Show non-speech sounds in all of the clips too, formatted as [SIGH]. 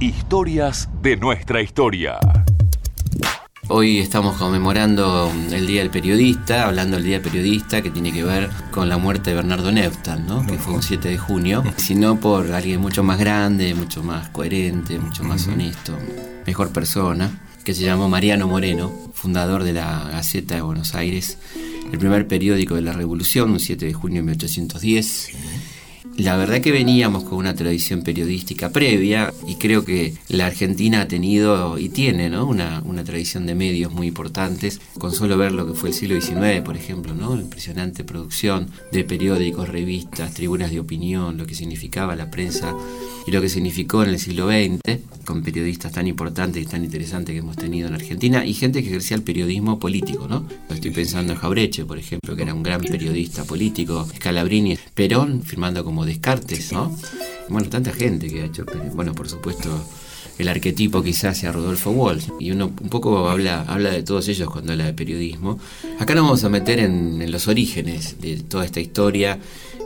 Historias de nuestra historia. Hoy estamos conmemorando el Día del Periodista, hablando del Día del Periodista que tiene que ver con la muerte de Bernardo Neuftal, ¿no? que fue un 7 de junio, [LAUGHS] sino por alguien mucho más grande, mucho más coherente, mucho más honesto, mejor persona, que se llamó Mariano Moreno, fundador de la Gaceta de Buenos Aires, el primer periódico de la Revolución, un 7 de junio de 1810. La verdad que veníamos con una tradición periodística previa y creo que la Argentina ha tenido y tiene ¿no? una, tradición de medios muy importantes. Con solo ver lo que fue el siglo XIX, por ejemplo, ¿no? la impresionante producción de periódicos, revistas, tribunas de opinión, lo que significaba la prensa y lo que significó en el siglo XX, con periodistas tan importantes y tan interesantes que hemos tenido en Argentina y gente que ejercía el periodismo político. ¿no? Estoy pensando en Jaureche, por ejemplo, que era un gran periodista político, Scalabrini, Perón, firmando como Descartes, ¿no? Bueno, tanta gente que ha hecho, bueno, por supuesto, el arquetipo quizás sea Rodolfo Walsh, y uno un poco habla, habla de todos ellos cuando habla de periodismo. Acá nos vamos a meter en, los orígenes de toda esta historia,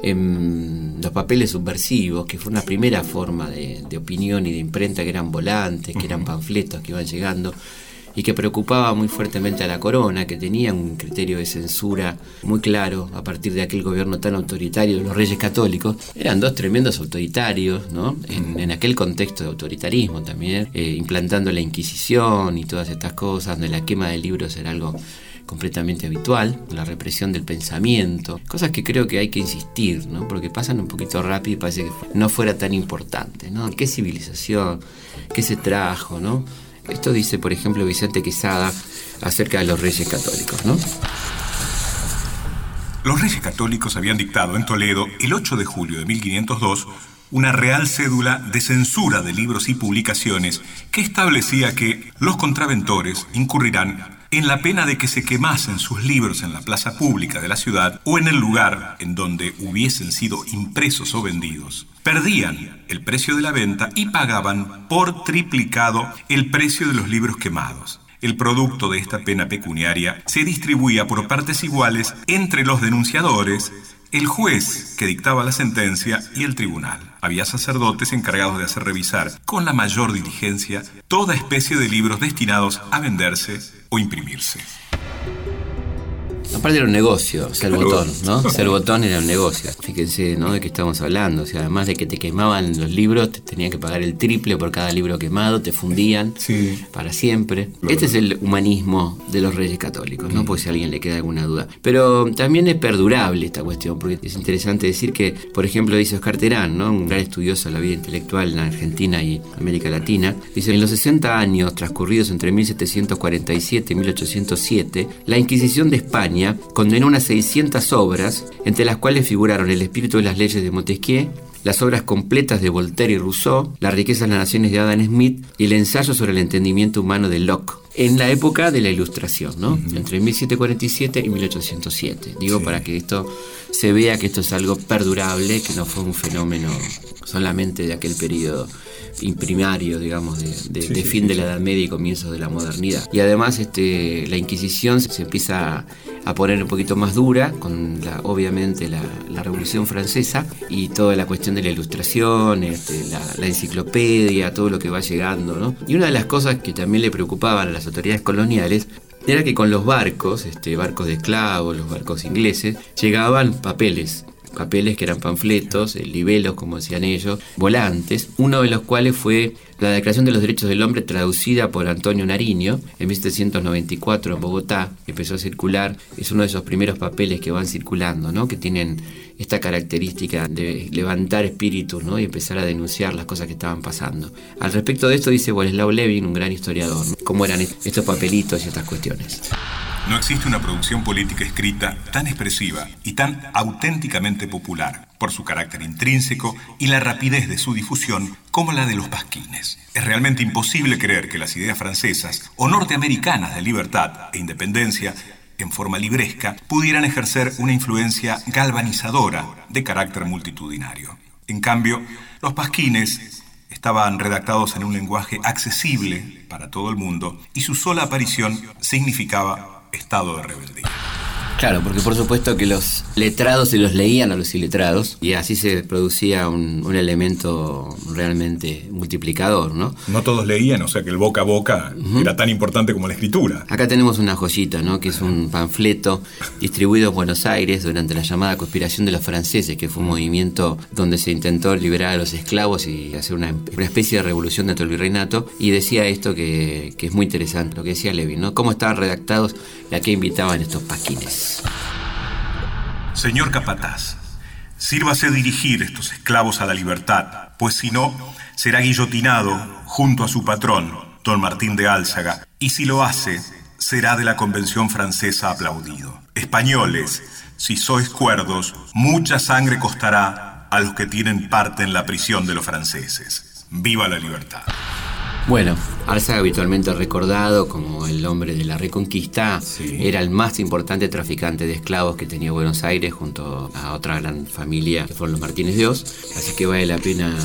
en los papeles subversivos, que fue una primera forma de, de opinión y de imprenta, que eran volantes, que eran panfletos que iban llegando y que preocupaba muy fuertemente a la corona, que tenía un criterio de censura muy claro a partir de aquel gobierno tan autoritario de los reyes católicos. Eran dos tremendos autoritarios, ¿no? En, aquel contexto de autoritarismo también, eh, implantando la Inquisición y todas estas cosas, donde la quema de libros era algo completamente habitual, la represión del pensamiento, cosas que creo que hay que insistir, ¿no? porque pasan un poquito rápido y parece que no fuera tan importante. ¿no? ¿Qué civilización? ¿Qué se trajo? ¿no? Esto dice, por ejemplo, Vicente Quesada acerca de los reyes católicos, ¿no? Los reyes católicos habían dictado en Toledo, el 8 de julio de 1502, una real cédula de censura de libros y publicaciones que establecía que los contraventores incurrirán en la pena de que se quemasen sus libros en la plaza pública de la ciudad o en el lugar en donde hubiesen sido impresos o vendidos. Perdían el precio de la venta y pagaban por triplicado el precio de los libros quemados. El producto de esta pena pecuniaria se distribuía por partes iguales entre los denunciadores, el juez que dictaba la sentencia y el tribunal. Había sacerdotes encargados de hacer revisar con la mayor diligencia toda especie de libros destinados a venderse o imprimirse. Aparte era un negocio, ser botón, ¿no? Ser botón era un negocio. Fíjense, ¿no? De qué estamos hablando. O sea, además de que te quemaban los libros, te tenían que pagar el triple por cada libro quemado, te fundían para siempre. Este es el humanismo de los reyes católicos, ¿no? Por si a alguien le queda alguna duda. Pero también es perdurable esta cuestión, porque es interesante decir que, por ejemplo, dice Oscar Terán, ¿no? Un gran estudioso de la vida intelectual en Argentina y América Latina, dice, en los 60 años transcurridos entre 1747 y 1807, la Inquisición de España condenó unas 600 obras, entre las cuales figuraron El espíritu de las leyes de Montesquieu, las obras completas de Voltaire y Rousseau, La riqueza de las naciones de Adam Smith y el ensayo sobre el entendimiento humano de Locke, en la época de la Ilustración, ¿no? entre 1747 y 1807. Digo para que esto se vea que esto es algo perdurable, que no fue un fenómeno solamente de aquel periodo imprimario, digamos, de, fin de la Edad Media y comienzos de la modernidad. Y además este, la Inquisición se empieza a poner un poquito más dura con la, obviamente la, Revolución Francesa y toda la cuestión de la ilustración, este, la, enciclopedia, todo lo que va llegando. ¿no? Y una de las cosas que también le preocupaban a las autoridades coloniales era que con los barcos, este, barcos de esclavos, los barcos ingleses, llegaban papeles papeles que eran panfletos, libelos, como decían ellos, volantes, uno de los cuales fue la Declaración de los Derechos del Hombre traducida por Antonio Nariño en 1794 en Bogotá, empezó a circular, es uno de esos primeros papeles que van circulando, ¿no? que tienen esta característica de levantar espíritus ¿no? y empezar a denunciar las cosas que estaban pasando. Al respecto de esto dice Boleslao Levin, un gran historiador, cómo eran estos papelitos y estas cuestiones. No existe una producción política escrita tan expresiva y tan auténticamente popular por su carácter intrínseco y la rapidez de su difusión como la de los pasquines. Es realmente imposible creer que las ideas francesas o norteamericanas de libertad e independencia en forma libresca, pudieran ejercer una influencia galvanizadora de carácter multitudinario. En cambio, los pasquines estaban redactados en un lenguaje accesible para todo el mundo y su sola aparición significaba estado de rebeldía. Claro, porque por supuesto que los letrados se los leían a los iletrados y así se producía un, elemento realmente multiplicador, ¿no? No todos leían, o sea que el boca a boca era tan importante como la escritura. Acá tenemos una joyita, ¿no? Que es un panfleto distribuido en Buenos Aires durante la llamada conspiración de los franceses, que fue un movimiento donde se intentó liberar a los esclavos y hacer una, especie de revolución dentro del virreinato. Y decía esto que, que es muy interesante, lo que decía Levin, ¿no? Cómo estaban redactados y a qué invitaban estos paquines. Señor capataz, sírvase dirigir estos esclavos a la libertad, pues si no, será guillotinado junto a su patrón, don Martín de Álzaga, y si lo hace, será de la Convención Francesa aplaudido. Españoles, si sois cuerdos, mucha sangre costará a los que tienen parte en la prisión de los franceses. ¡Viva la libertad! Bueno, Alza habitualmente recordado como el hombre de la Reconquista, era el más importante traficante de esclavos que tenía Buenos Aires junto a otra gran familia que fueron los Martínez Dios. Así que vale la pena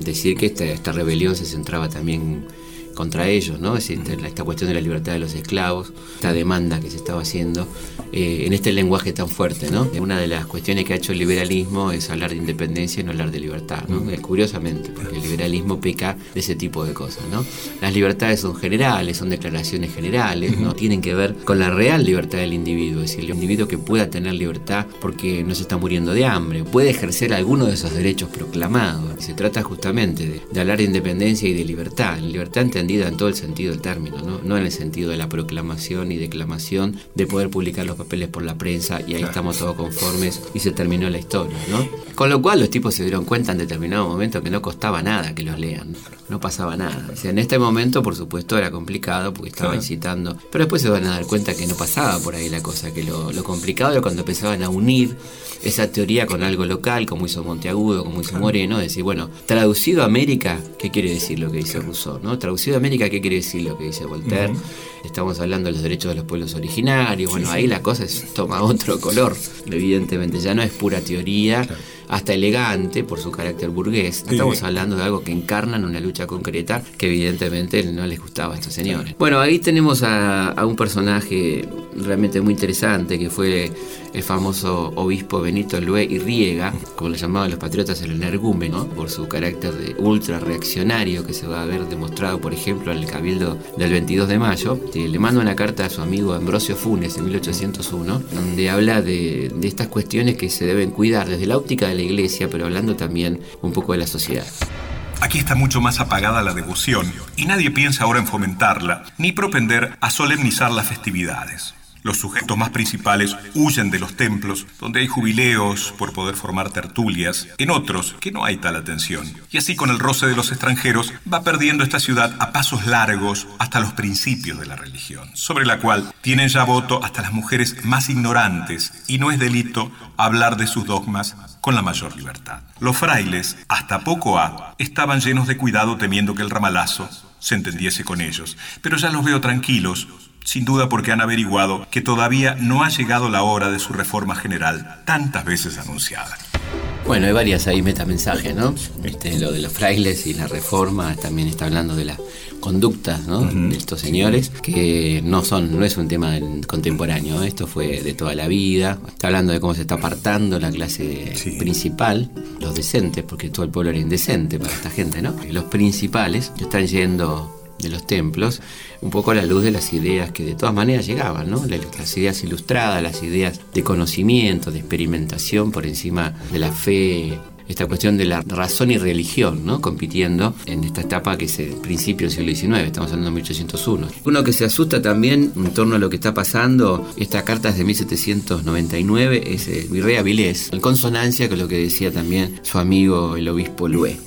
decir que esta, esta rebelión se centraba también contra ellos, ¿no? Es decir, esta cuestión de la libertad de los esclavos, esta demanda que se estaba haciendo eh, en este lenguaje tan fuerte, ¿no? Una de las cuestiones que ha hecho el liberalismo es hablar de independencia y no hablar de libertad, ¿no? Curiosamente, porque el liberalismo peca de ese tipo de cosas, ¿no? Las libertades son generales, son declaraciones generales, no tienen que ver con la real libertad del individuo, es decir, el individuo que pueda tener libertad porque no se está muriendo de hambre, puede ejercer alguno de esos derechos proclamados. Se trata justamente de, de hablar de independencia y de libertad. Libertad entendida en todo el sentido del término, ¿no? no en el sentido de la proclamación y declamación de poder publicar los papeles por la prensa y ahí estamos todos conformes y se terminó la historia. ¿no? Con lo cual los tipos se dieron cuenta en determinado momento que no costaba nada que los lean, no pasaba nada. O sea, en este momento, por supuesto, era complicado porque estaba incitando, pero después se van a dar cuenta que no pasaba por ahí la cosa, que lo, lo complicado era cuando empezaban a unir esa teoría con algo local, como hizo Monteagudo, como hizo Moreno, decir, bueno, traducido a América, ¿qué quiere decir lo que dice Rousseau? ¿no? Traducido América, ¿qué quiere decir lo que dice Voltaire? Estamos hablando de los derechos de los pueblos originarios, bueno, ahí la cosa toma otro color, evidentemente, ya no es pura teoría hasta elegante por su carácter burgués. Estamos hablando de algo que encarnan una lucha concreta que evidentemente no les gustaba a estos señores. Bueno, ahí tenemos a, un personaje realmente muy interesante que fue el famoso obispo Benito Lue y Riega, como le llamaban los patriotas el energúmeno, por su carácter de ultra reaccionario que se va a ver demostrado, por ejemplo, en el Cabildo del 22 de mayo. Le manda una carta a su amigo Ambrosio Funes en 1801, donde habla de estas cuestiones que se deben cuidar desde la óptica de la iglesia, pero hablando también un poco de la sociedad. Aquí está mucho más apagada la devoción y nadie piensa ahora en fomentarla, ni propender a solemnizar las festividades. Los sujetos más principales huyen de los templos, donde hay jubileos por poder formar tertulias, en otros que no hay tal atención. Y así con el roce de los extranjeros va perdiendo esta ciudad a pasos largos hasta los principios de la religión, sobre la cual tienen ya voto hasta las mujeres más ignorantes, y no es delito hablar de sus dogmas con la mayor libertad. Los frailes, hasta poco a, estaban llenos de cuidado temiendo que el ramalazo se entendiese con ellos, pero ya los veo tranquilos, sin duda porque han averiguado que todavía no ha llegado la hora de su reforma general, tantas veces anunciada. Bueno, hay varias ahí metamensajes, ¿no? Este, lo de los frailes y la reforma, también está hablando de las conductas ¿no? de estos señores, que no son, no es un tema contemporáneo, esto fue de toda la vida. Está hablando de cómo se está apartando la clase principal, los decentes, porque todo el pueblo era indecente para esta gente, ¿no? Los principales están yendo de los templos, un poco a la luz de las ideas que de todas maneras llegaban, las ideas ilustradas, las ideas de conocimiento, de experimentación por encima de la fe esta cuestión de la razón y religión, ¿no? compitiendo en esta etapa que es el principio del siglo XIX, estamos hablando de 1801. Uno que se asusta también en torno a lo que está pasando, esta carta es de 1799, es el virrey Avilés, en consonancia con lo que decía también su amigo el obispo Lue.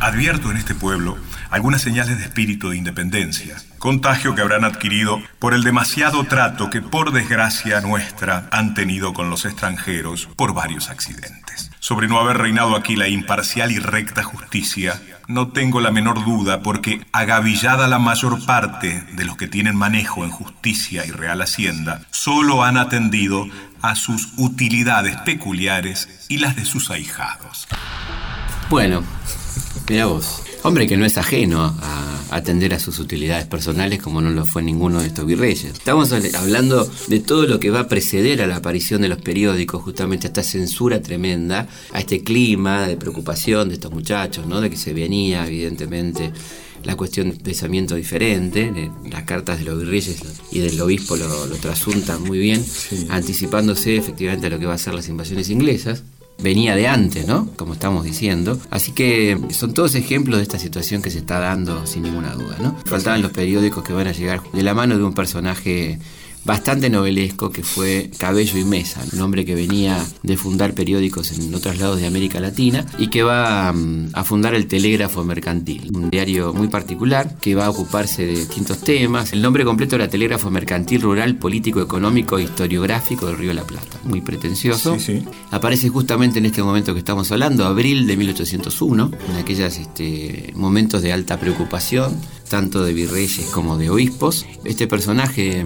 Advierto en este pueblo algunas señales de espíritu de independencia, contagio que habrán adquirido por el demasiado trato que por desgracia nuestra han tenido con los extranjeros por varios accidentes. Sobre no haber reinado aquí la imparcial y recta justicia, no tengo la menor duda porque agavillada la mayor parte de los que tienen manejo en justicia y real hacienda, solo han atendido a sus utilidades peculiares y las de sus ahijados. Bueno, mira vos. Hombre que no es ajeno a, atender a sus utilidades personales como no lo fue ninguno de estos virreyes. Estamos hablando de todo lo que va a preceder a la aparición de los periódicos, justamente a esta censura tremenda, a este clima de preocupación de estos muchachos, ¿no? de que se venía evidentemente la cuestión de pensamiento diferente, las cartas de los virreyes y del obispo lo, trasuntan muy bien, anticipándose efectivamente a lo que va a ser las invasiones inglesas venía de antes, ¿no? Como estamos diciendo. Así que son todos ejemplos de esta situación que se está dando sin ninguna duda, ¿no? Faltaban los periódicos que van a llegar de la mano de un personaje bastante novelesco que fue Cabello y Mesa, un hombre que venía de fundar periódicos en otros lados de América Latina y que va mm, a fundar el Telégrafo Mercantil, un diario muy particular que va a ocuparse de distintos temas. El nombre completo era Telégrafo Mercantil Rural Político Económico e Historiográfico del Río de la Plata, muy pretencioso. Aparece justamente en este momento que estamos hablando, abril de 1801, en aquellos este, momentos de alta preocupación tanto de virreyes como de obispos. Este personaje,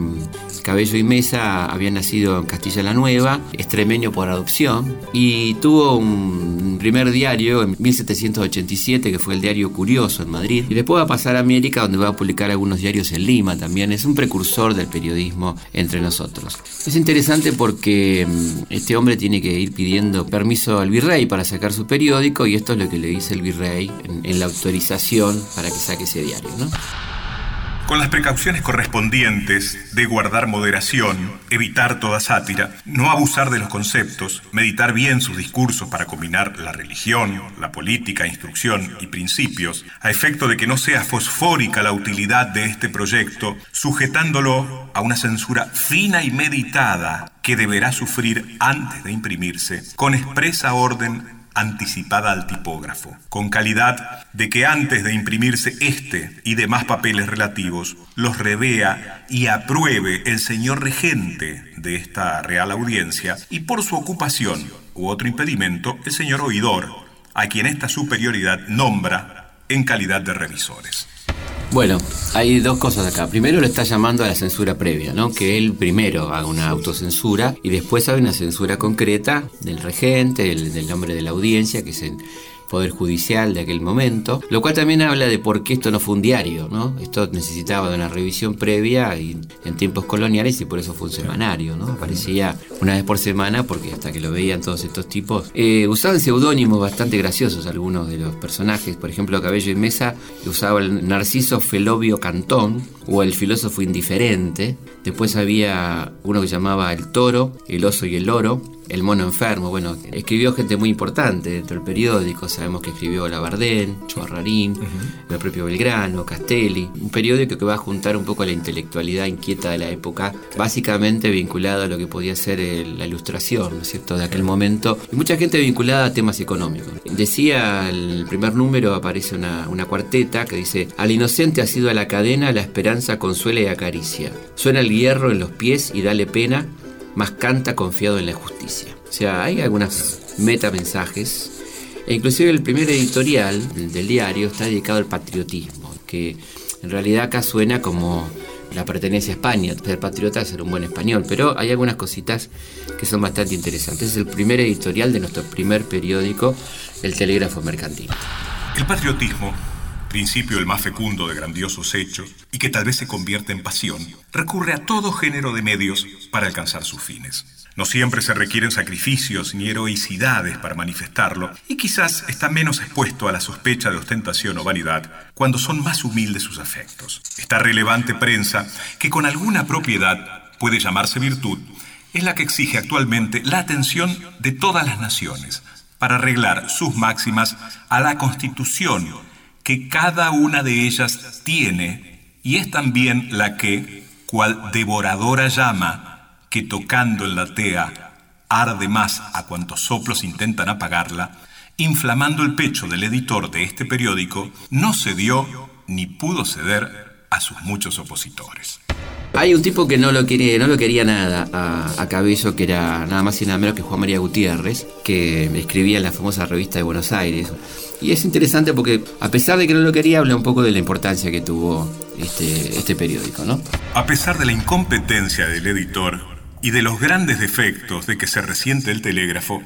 Cabello y Mesa, había nacido en Castilla la Nueva, extremeño por adopción, y tuvo un primer diario en 1787, que fue el diario Curioso en Madrid, y después va a pasar a América, donde va a publicar algunos diarios en Lima también. Es un precursor del periodismo entre nosotros. Es interesante porque mm, este hombre tiene que ir pidiendo permiso al virrey para sacar su periódico, y esto es lo que le dice el virrey en, en la autorización para que saque ese diario. ¿no? Con las precauciones correspondientes de guardar moderación, evitar toda sátira, no abusar de los conceptos, meditar bien sus discursos para combinar la religión, la política, instrucción y principios, a efecto de que no sea fosfórica la utilidad de este proyecto, sujetándolo a una censura fina y meditada que deberá sufrir antes de imprimirse, con expresa orden anticipada al tipógrafo, con calidad de que antes de imprimirse este y demás papeles relativos, los revea y apruebe el señor regente de esta real audiencia y por su ocupación u otro impedimento el señor oidor, a quien esta superioridad nombra en calidad de revisores. Bueno, hay dos cosas acá. Primero lo está llamando a la censura previa, ¿no? Que él primero haga una autocensura y después haga una censura concreta del regente, del, nombre de la audiencia, que es el Poder Judicial de aquel momento, lo cual también habla de por qué esto no fue un diario, ¿no? Esto necesitaba de una revisión previa y, en tiempos coloniales y por eso fue un semanario, ¿no? Aparecía una vez por semana porque hasta que lo veían todos estos tipos. Eh, usaban seudónimos bastante graciosos algunos de los personajes, por ejemplo Cabello y Mesa usaba el Narciso Felobio Cantón o el filósofo indiferente, después había uno que llamaba El Toro, El Oso y el Loro, el mono enfermo, bueno, escribió gente muy importante dentro del periódico, sabemos que escribió Labardén, Chorrarín, el propio Belgrano, Castelli, un periódico que va a juntar un poco a la intelectualidad inquieta de la época, básicamente vinculado a lo que podía ser la ilustración, ¿no es cierto?, de aquel momento, y mucha gente vinculada a temas económicos. Decía, el primer número aparece una, una cuarteta que dice, al inocente ha sido a la cadena, la esperanza consuela y acaricia. Suena el hierro en los pies y dale pena, más canta confiado en la justicia. O sea, hay algunos metamensajes. E inclusive el primer editorial del diario está dedicado al patriotismo, que en realidad acá suena como la pertenencia a España, ser patriota ser un buen español, pero hay algunas cositas que son bastante interesantes. Es el primer editorial de nuestro primer periódico, El Telégrafo Mercantil. El patriotismo principio el más fecundo de grandiosos hechos, y que tal vez se convierte en pasión, recurre a todo género de medios para alcanzar sus fines. No siempre se requieren sacrificios ni heroicidades para manifestarlo, y quizás está menos expuesto a la sospecha de ostentación o vanidad cuando son más humildes sus afectos. Esta relevante prensa, que con alguna propiedad puede llamarse virtud, es la que exige actualmente la atención de todas las naciones para arreglar sus máximas a la constitución que cada una de ellas tiene y es también la que, cual devoradora llama, que tocando en la tea arde más a cuantos soplos intentan apagarla, inflamando el pecho del editor de este periódico, no cedió ni pudo ceder a sus muchos opositores. Hay un tipo que no lo, quiere, no lo quería nada a, a, Cabello, que era nada más y nada menos que Juan María Gutiérrez, que escribía en la famosa revista de Buenos Aires. Y es interesante porque, a pesar de que no lo quería, habla un poco de la importancia que tuvo este, este periódico, ¿no? A pesar de la incompetencia del editor y de los grandes defectos de que se resiente el telégrafo,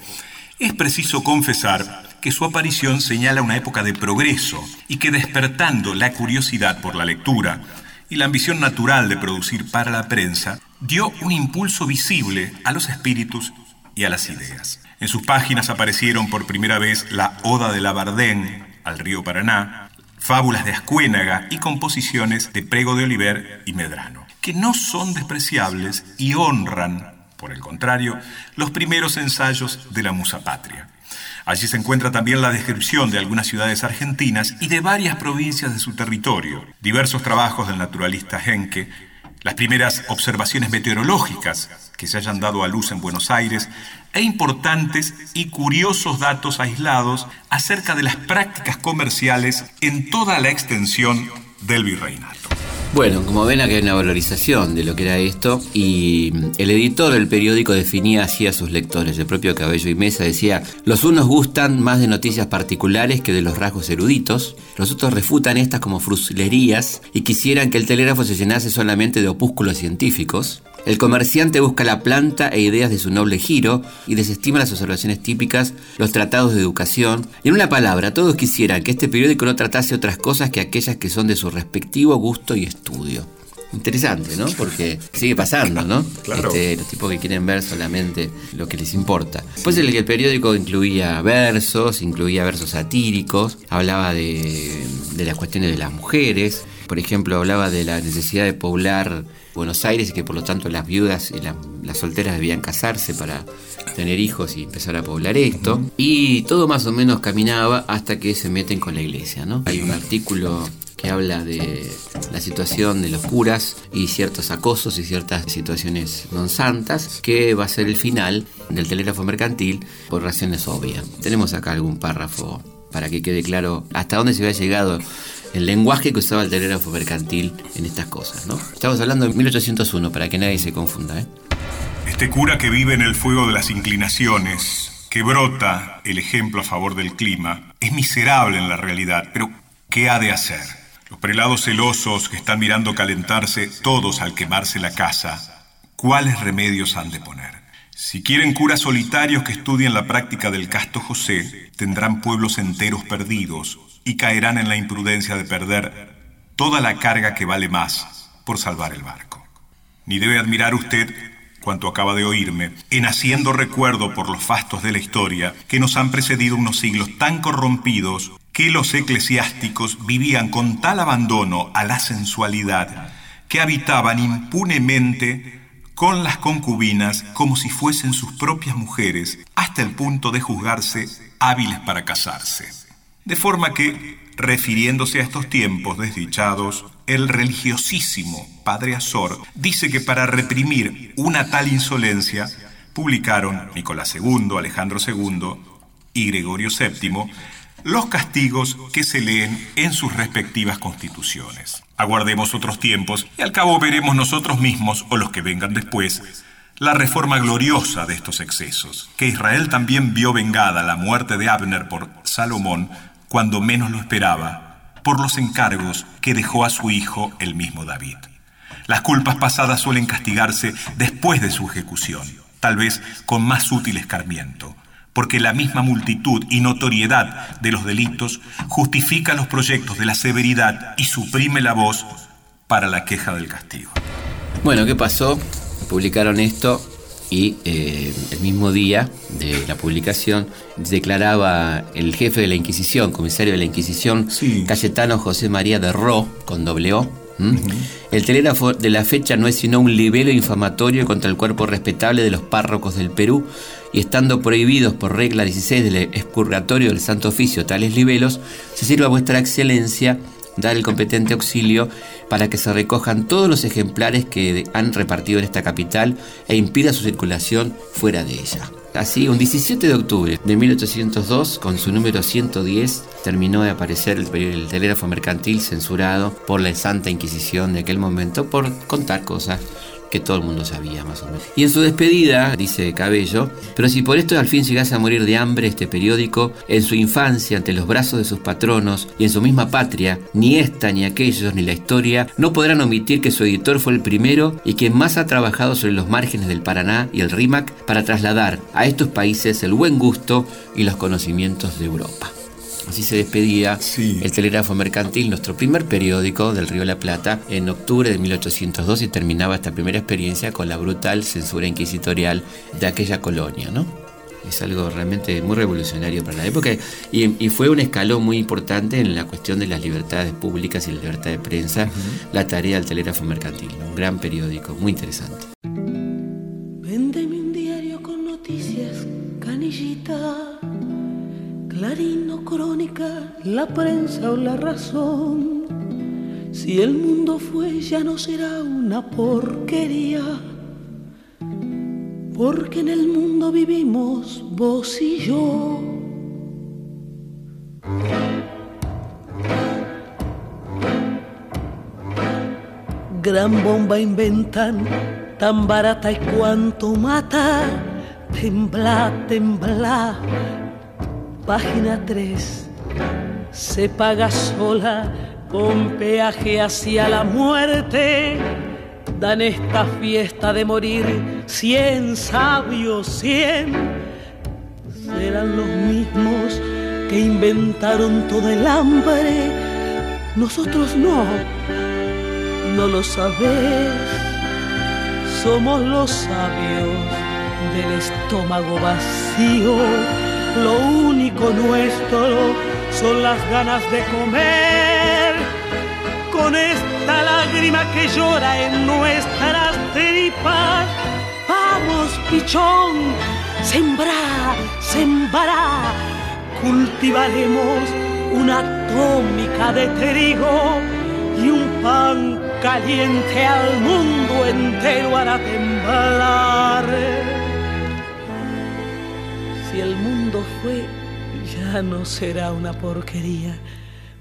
es preciso confesar que su aparición señala una época de progreso y que despertando la curiosidad por la lectura y la ambición natural de producir para la prensa, dio un impulso visible a los espíritus y a las ideas. En sus páginas aparecieron por primera vez la Oda de Labardén al río Paraná, fábulas de Ascuénaga y composiciones de Prego de Oliver y Medrano, que no son despreciables y honran, por el contrario, los primeros ensayos de la musa patria. Allí se encuentra también la descripción de algunas ciudades argentinas y de varias provincias de su territorio, diversos trabajos del naturalista Henke, las primeras observaciones meteorológicas que se hayan dado a luz en Buenos Aires e importantes y curiosos datos aislados acerca de las prácticas comerciales en toda la extensión del virreinato. Bueno, como ven aquí hay una valorización de lo que era esto y el editor del periódico definía así a sus lectores, el propio Cabello y Mesa decía, los unos gustan más de noticias particulares que de los rasgos eruditos, los otros refutan estas como fruslerías y quisieran que el telégrafo se llenase solamente de opúsculos científicos, el comerciante busca la planta e ideas de su noble giro y desestima las observaciones típicas, los tratados de educación. Y en una palabra, todos quisieran que este periódico no tratase otras cosas que aquellas que son de su respectivo gusto y estudio. Interesante, ¿no? Porque sigue pasando, ¿no? [LAUGHS] Claro. Este, los tipos que quieren ver solamente lo que les importa. Pues el, el periódico incluía versos, incluía versos satíricos, hablaba de, de las cuestiones de las mujeres, por ejemplo, hablaba de la necesidad de poblar Buenos Aires y que por lo tanto las viudas y la- las solteras debían casarse para tener hijos y empezar a poblar esto. Y todo más o menos caminaba hasta que se meten con la iglesia. Hay un artículo que habla de la situación de los curas y ciertos acosos y ciertas situaciones non santas, que va a ser el final del telégrafo mercantil por razones obvias. Tenemos acá algún párrafo para que quede claro hasta dónde se había llegado el lenguaje que usaba el telégrafo mercantil en estas cosas, ¿no? Estamos hablando de 1801, para que nadie se confunda, ¿eh? Este cura que vive en el fuego de las inclinaciones, que brota el ejemplo a favor del clima, es miserable en la realidad, pero ¿qué ha de hacer? Los prelados celosos que están mirando calentarse todos al quemarse la casa, ¿cuáles remedios han de poner? Si quieren curas solitarios que estudien la práctica del casto José, tendrán pueblos enteros perdidos y caerán en la imprudencia de perder toda la carga que vale más por salvar el barco. Ni debe admirar usted cuanto acaba de oírme, en haciendo recuerdo por los fastos de la historia que nos han precedido unos siglos tan corrompidos que los eclesiásticos vivían con tal abandono a la sensualidad que habitaban impunemente con las concubinas como si fuesen sus propias mujeres, hasta el punto de juzgarse hábiles para casarse. De forma que, refiriéndose a estos tiempos desdichados, el religiosísimo padre Azor dice que para reprimir una tal insolencia, publicaron Nicolás II, Alejandro II y Gregorio VII los castigos que se leen en sus respectivas constituciones. Aguardemos otros tiempos y al cabo veremos nosotros mismos o los que vengan después la reforma gloriosa de estos excesos, que Israel también vio vengada la muerte de Abner por Salomón cuando menos lo esperaba, por los encargos que dejó a su hijo el mismo David. Las culpas pasadas suelen castigarse después de su ejecución, tal vez con más útil escarmiento, porque la misma multitud y notoriedad de los delitos justifica los proyectos de la severidad y suprime la voz para la queja del castigo. Bueno, ¿qué pasó? Publicaron esto y eh, el mismo día de la publicación declaraba el jefe de la Inquisición, comisario de la Inquisición, Sí. Cayetano José María de Ro, con doble O. El telégrafo de la fecha no es sino un libelo infamatorio contra el cuerpo respetable de los párrocos del Perú y estando prohibidos por regla 16 del expurgatorio del Santo Oficio tales libelos, se sirva vuestra excelencia dar el competente auxilio para que se recojan todos los ejemplares que han repartido en esta capital e impida su circulación fuera de ella. Así, un 17 de octubre de 1802, con su número 110, terminó de aparecer el, el telégrafo mercantil censurado por la Santa Inquisición de aquel momento por contar cosas que todo el mundo sabía más o menos. Y en su despedida, dice Cabello, pero si por esto al fin llegase a morir de hambre este periódico, en su infancia ante los brazos de sus patronos y en su misma patria, ni esta, ni aquellos, ni la historia, no podrán omitir que su editor fue el primero y quien más ha trabajado sobre los márgenes del Paraná y el Rímac para trasladar a estos países el buen gusto y los conocimientos de Europa. Así se despedía el Telégrafo Mercantil, nuestro primer periódico del Río de la Plata, en octubre de 1802 y terminaba esta primera experiencia con la brutal censura inquisitorial de aquella colonia, ¿no? Es algo realmente muy revolucionario para la época y, fue un escalón muy importante en la cuestión de las libertades públicas y la libertad de prensa, la tarea del Telégrafo Mercantil, un gran periódico, muy interesante. La prensa o la razón. Si el mundo fue, ya no será una porquería. Porque en el mundo vivimos vos y yo. Gran bomba inventan, tan barata y cuanto mata. Tembla, tembla Página 3. Se paga sola con peaje hacia la muerte. Dan esta fiesta de morir cien sabios, cien. Serán los mismos que inventaron todo el hambre. Nosotros no, no lo sabés. Somos los sabios del estómago vacío lo único nuestro son las ganas de comer. Con esta lágrima que llora en nuestras tripas, vamos pichón, sembrar, sembrar, cultivaremos una atómica de trigo y un pan caliente al mundo entero hará temblar si el mundo fue, ya no será una porquería,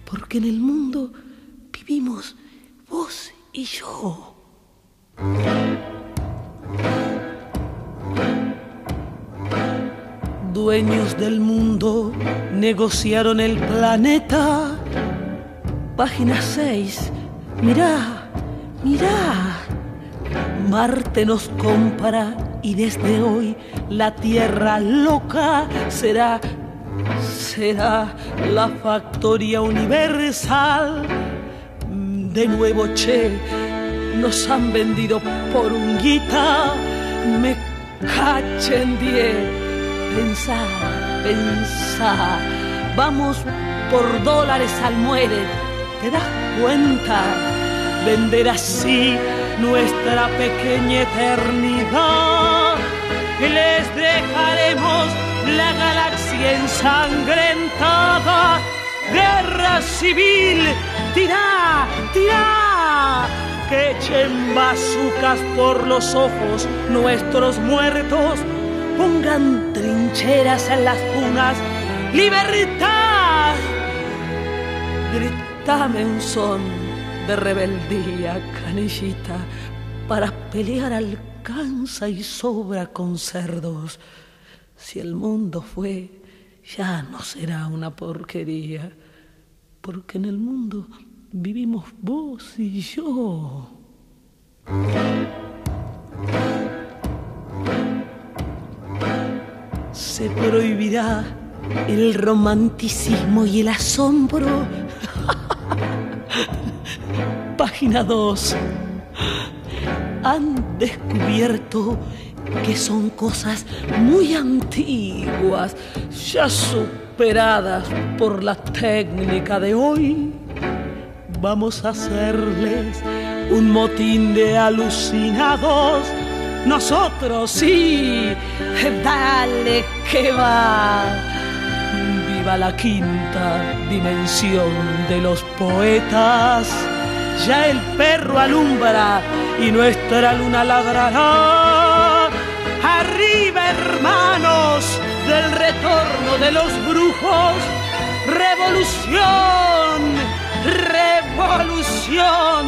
porque en el mundo vivimos vos y yo. Dueños del mundo negociaron el planeta. Página 6. Mirá, mirá. Marte nos compara y desde hoy la tierra loca será, será la factoría universal. De nuevo, che, nos han vendido por un guita, me cachen diez. Pensá, pensá, vamos por dólares al muere, ¿te das cuenta? Vender así nuestra pequeña eternidad. Les dejaremos la galaxia ensangrentada. Guerra civil, tirá, tirá. Que echen bazucas por los ojos nuestros muertos. Pongan trincheras en las punas. ¡Libertad! Gritame un son de rebeldía, canillita, para pelear alcanza y sobra con cerdos. Si el mundo fue, ya no será una porquería, porque en el mundo vivimos vos y yo. Se prohibirá el romanticismo y el asombro [LAUGHS] Página 2. Han descubierto que son cosas muy antiguas, ya superadas por la técnica de hoy. Vamos a hacerles un motín de alucinados. Nosotros sí, dale que va. Viva la quinta dimensión de los poetas ya el perro alumbra y nuestra luna ladrará. Arriba, del retorno de los brujos, revolución, revolución.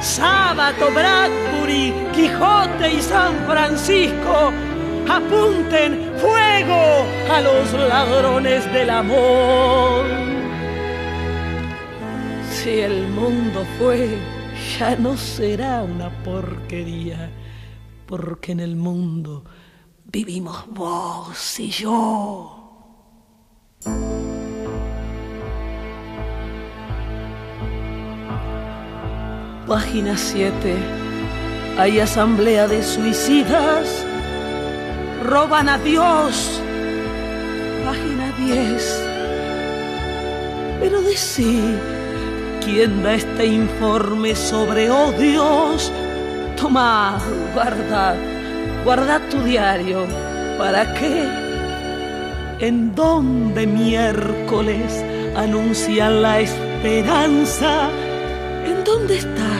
Sábato, Bradbury, Quijote y San Francisco apunten fuego a los ladrones del amor. Si el mundo fue, ya no será una porquería, porque en el mundo vivimos vos y yo. Página 7. Hay asamblea de suicidas. Roban a Dios. Página 10. Pero decí, ¿quién da este informe sobre odios? Toma, guarda, guarda tu diario. ¿Para qué? ¿En dónde miércoles anuncian la esperanza? ¿En dónde está?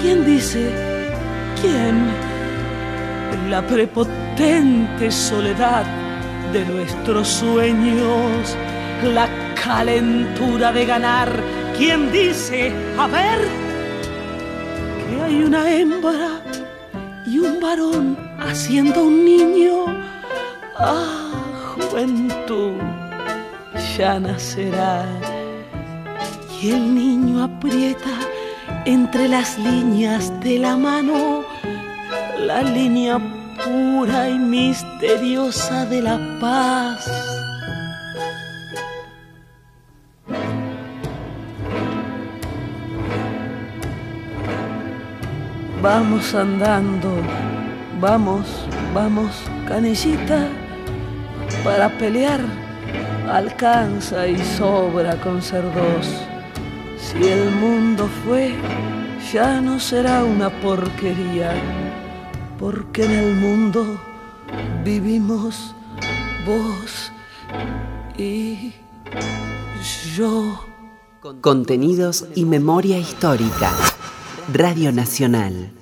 ¿Quién dice? ¿Quién? La prepotente soledad de nuestros sueños, la calentura de ganar. ¿Quién dice? A ver, que hay una hembra un varón haciendo un niño. Ah, juventud, ya nacerá y el niño aprieta entre las líneas de la mano la línea pura y misteriosa de la paz. Vamos andando, vamos, vamos, canillita, para pelear alcanza y sobra con ser dos. Si el mundo fue, ya no será una porquería, porque en el mundo vivimos vos y yo. Contenidos y memoria histórica. Radio Nacional.